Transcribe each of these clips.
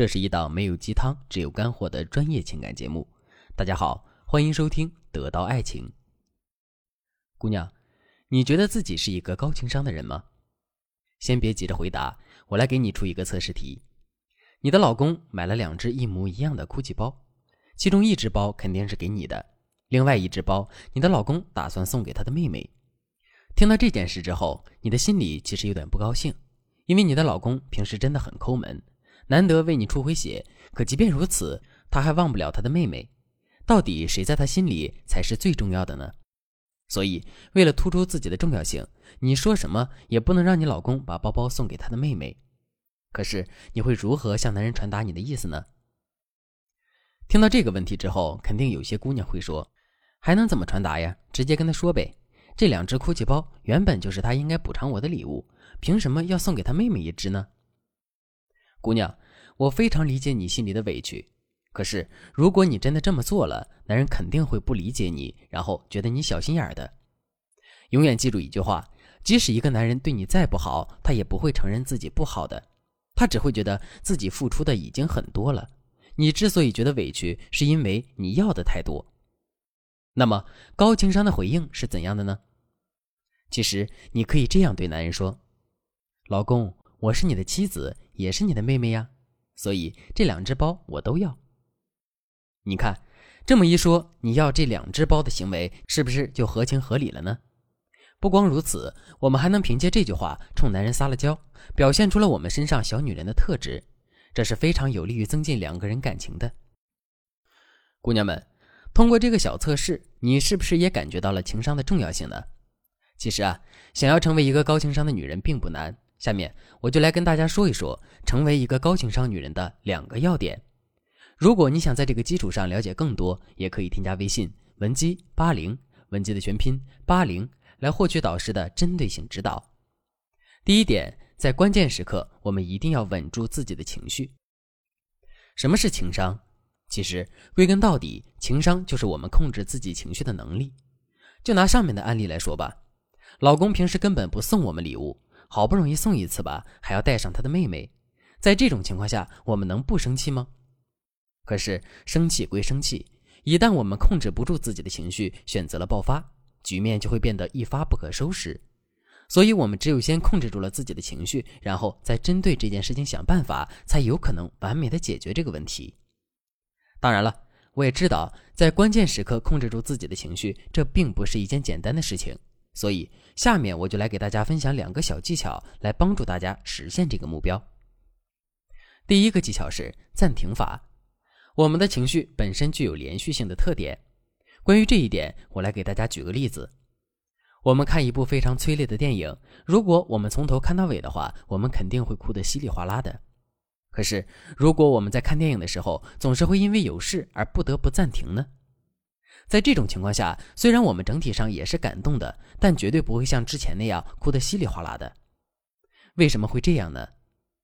这是一档没有鸡汤，只有干货的专业情感节目。大家好，欢迎收听《得到爱情》。姑娘，你觉得自己是一个高情商的人吗？先别急着回答，我来给你出一个测试题。你的老公买了两只一模一样的 GUCCI 包，其中一只包肯定是给你的，另外一只包你的老公打算送给他的妹妹。听到这件事之后，你的心里其实有点不高兴，因为你的老公平时真的很抠门。难得为你出回血，可即便如此，他还忘不了他的妹妹。到底谁在他心里才是最重要的呢？所以，为了突出自己的重要性，你说什么也不能让你老公把包包送给他的妹妹。可是，你会如何向男人传达你的意思呢？听到这个问题之后，肯定有些姑娘会说：“还能怎么传达呀？直接跟他说呗。这两只 GUCCI 包原本就是他应该补偿我的礼物，凭什么要送给他妹妹一只呢？”姑娘，我非常理解你心里的委屈，可是如果你真的这么做了，男人肯定会不理解你，然后觉得你小心眼的。永远记住一句话：即使一个男人对你再不好，他也不会承认自己不好的，他只会觉得自己付出的已经很多了。你之所以觉得委屈，是因为你要的太多。那么高情商的回应是怎样的呢？其实你可以这样对男人说：“老公。”我是你的妻子，也是你的妹妹呀，所以这两只包我都要。你看，这么一说，你要这两只包的行为是不是就合情合理了呢？不光如此，我们还能凭借这句话冲男人撒了娇，表现出了我们身上小女人的特质，这是非常有利于增进两个人感情的。姑娘们，通过这个小测试，你是不是也感觉到了情商的重要性呢？其实啊，想要成为一个高情商的女人并不难。下面我就来跟大家说一说成为一个高情商女人的两个要点。如果你想在这个基础上了解更多，也可以添加微信文姬八零，文姬的全拼八零，来获取导师的针对性指导。第一点，在关键时刻，我们一定要稳住自己的情绪。什么是情商？其实归根到底，情商就是我们控制自己情绪的能力。就拿上面的案例来说吧，老公平时根本不送我们礼物。好不容易送一次吧，还要带上他的妹妹，在这种情况下，我们能不生气吗？可是生气归生气，一旦我们控制不住自己的情绪，选择了爆发，局面就会变得一发不可收拾。所以，我们只有先控制住了自己的情绪，然后再针对这件事情想办法，才有可能完美的解决这个问题。当然了，我也知道，在关键时刻控制住自己的情绪，这并不是一件简单的事情。所以，下面我就来给大家分享两个小技巧，来帮助大家实现这个目标。第一个技巧是暂停法。我们的情绪本身具有连续性的特点。关于这一点，我来给大家举个例子。我们看一部非常催泪的电影，如果我们从头看到尾的话，我们肯定会哭得稀里哗啦的。可是，如果我们在看电影的时候，总是会因为有事而不得不暂停呢？在这种情况下，虽然我们整体上也是感动的，但绝对不会像之前那样哭得稀里哗啦的。为什么会这样呢？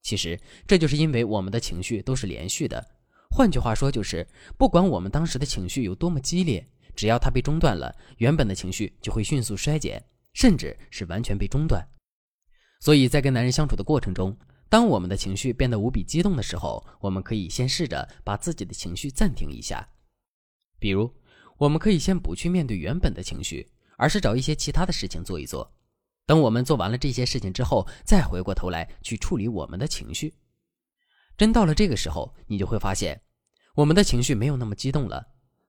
其实这就是因为我们的情绪都是连续的。换句话说，就是不管我们当时的情绪有多么激烈，只要它被中断了，原本的情绪就会迅速衰减，甚至是完全被中断。所以在跟男人相处的过程中，当我们的情绪变得无比激动的时候，我们可以先试着把自己的情绪暂停一下，比如。我们可以先不去面对原本的情绪，而是找一些其他的事情做一做。等我们做完了这些事情之后，再回过头来去处理我们的情绪。真到了这个时候，你就会发现，我们的情绪没有那么激动了。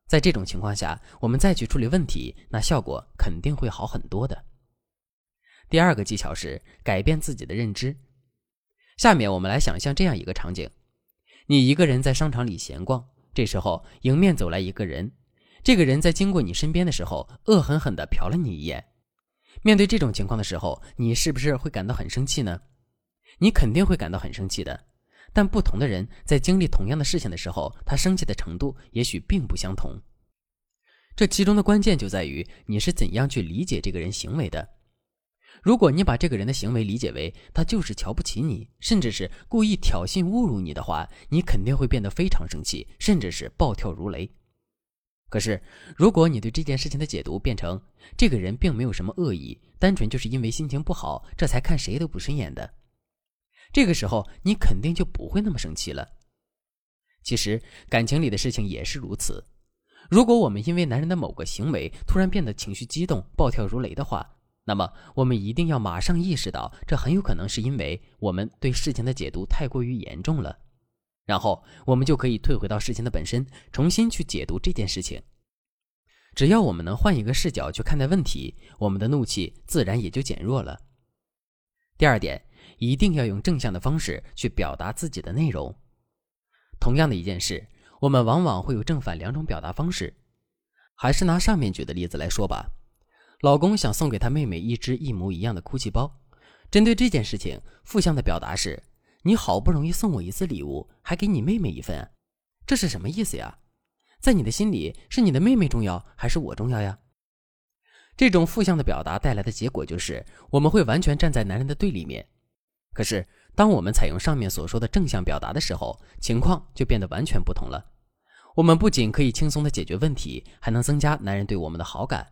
在这种情况下，我们再去处理问题，那效果肯定会好很多的。第二个技巧是改变自己的认知。下面我们来想象这样一个场景：你一个人在商场里闲逛，这时候迎面走来一个人。这个人在经过你身边的时候，恶狠狠地瞟了你一眼。面对这种情况的时候，你是不是会感到很生气呢？你肯定会感到很生气的。但不同的人在经历同样的事情的时候，他生气的程度也许并不相同。这其中的关键就在于你是怎样去理解这个人行为的。如果你把这个人的行为理解为他就是瞧不起你，甚至是故意挑衅侮辱你的话，你肯定会变得非常生气，甚至是暴跳如雷。可是，如果你对这件事情的解读变成这个人并没有什么恶意，单纯就是因为心情不好，这才看谁都不顺眼的，这个时候你肯定就不会那么生气了。其实感情里的事情也是如此。如果我们因为男人的某个行为突然变得情绪激动、暴跳如雷的话，那么我们一定要马上意识到，这很有可能是因为我们对事情的解读太过于严重了。然后我们就可以退回到事情的本身，重新去解读这件事情。只要我们能换一个视角去看待问题，我们的怒气自然也就减弱了。第二点，一定要用正向的方式去表达自己的内容。同样的一件事，我们往往会有正反两种表达方式。还是拿上面举的例子来说吧，老公想送给他妹妹一只一模一样的哭泣包。针对这件事情，负向的表达是：你好不容易送我一次礼物，还给你妹妹一份，这是什么意思呀？在你的心里，是你的妹妹重要还是我重要呀？这种负向的表达带来的结果就是，我们会完全站在男人的对立面。可是，当我们采用上面所说的正向表达的时候，情况就变得完全不同了。我们不仅可以轻松的解决问题，还能增加男人对我们的好感。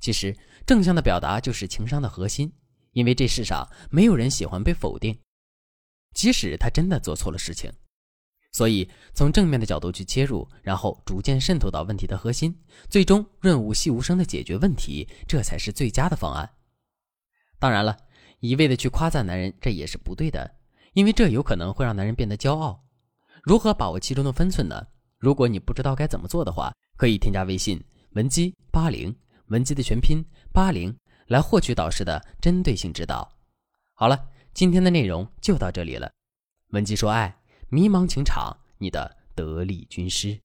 其实，正向的表达就是情商的核心，因为这世上没有人喜欢被否定，即使他真的做错了事情。所以，从正面的角度去切入，然后逐渐渗透到问题的核心，最终润物细无声的解决问题，这才是最佳的方案。当然了，一味的去夸赞男人，这也是不对的，因为这有可能会让男人变得骄傲。如何把握其中的分寸呢？如果你不知道该怎么做的话，可以添加微信文姬八零，文姬的全拼八零，来获取导师的针对性指导。好了，今天的内容就到这里了，文姬说爱。迷茫情场，你的得力军师。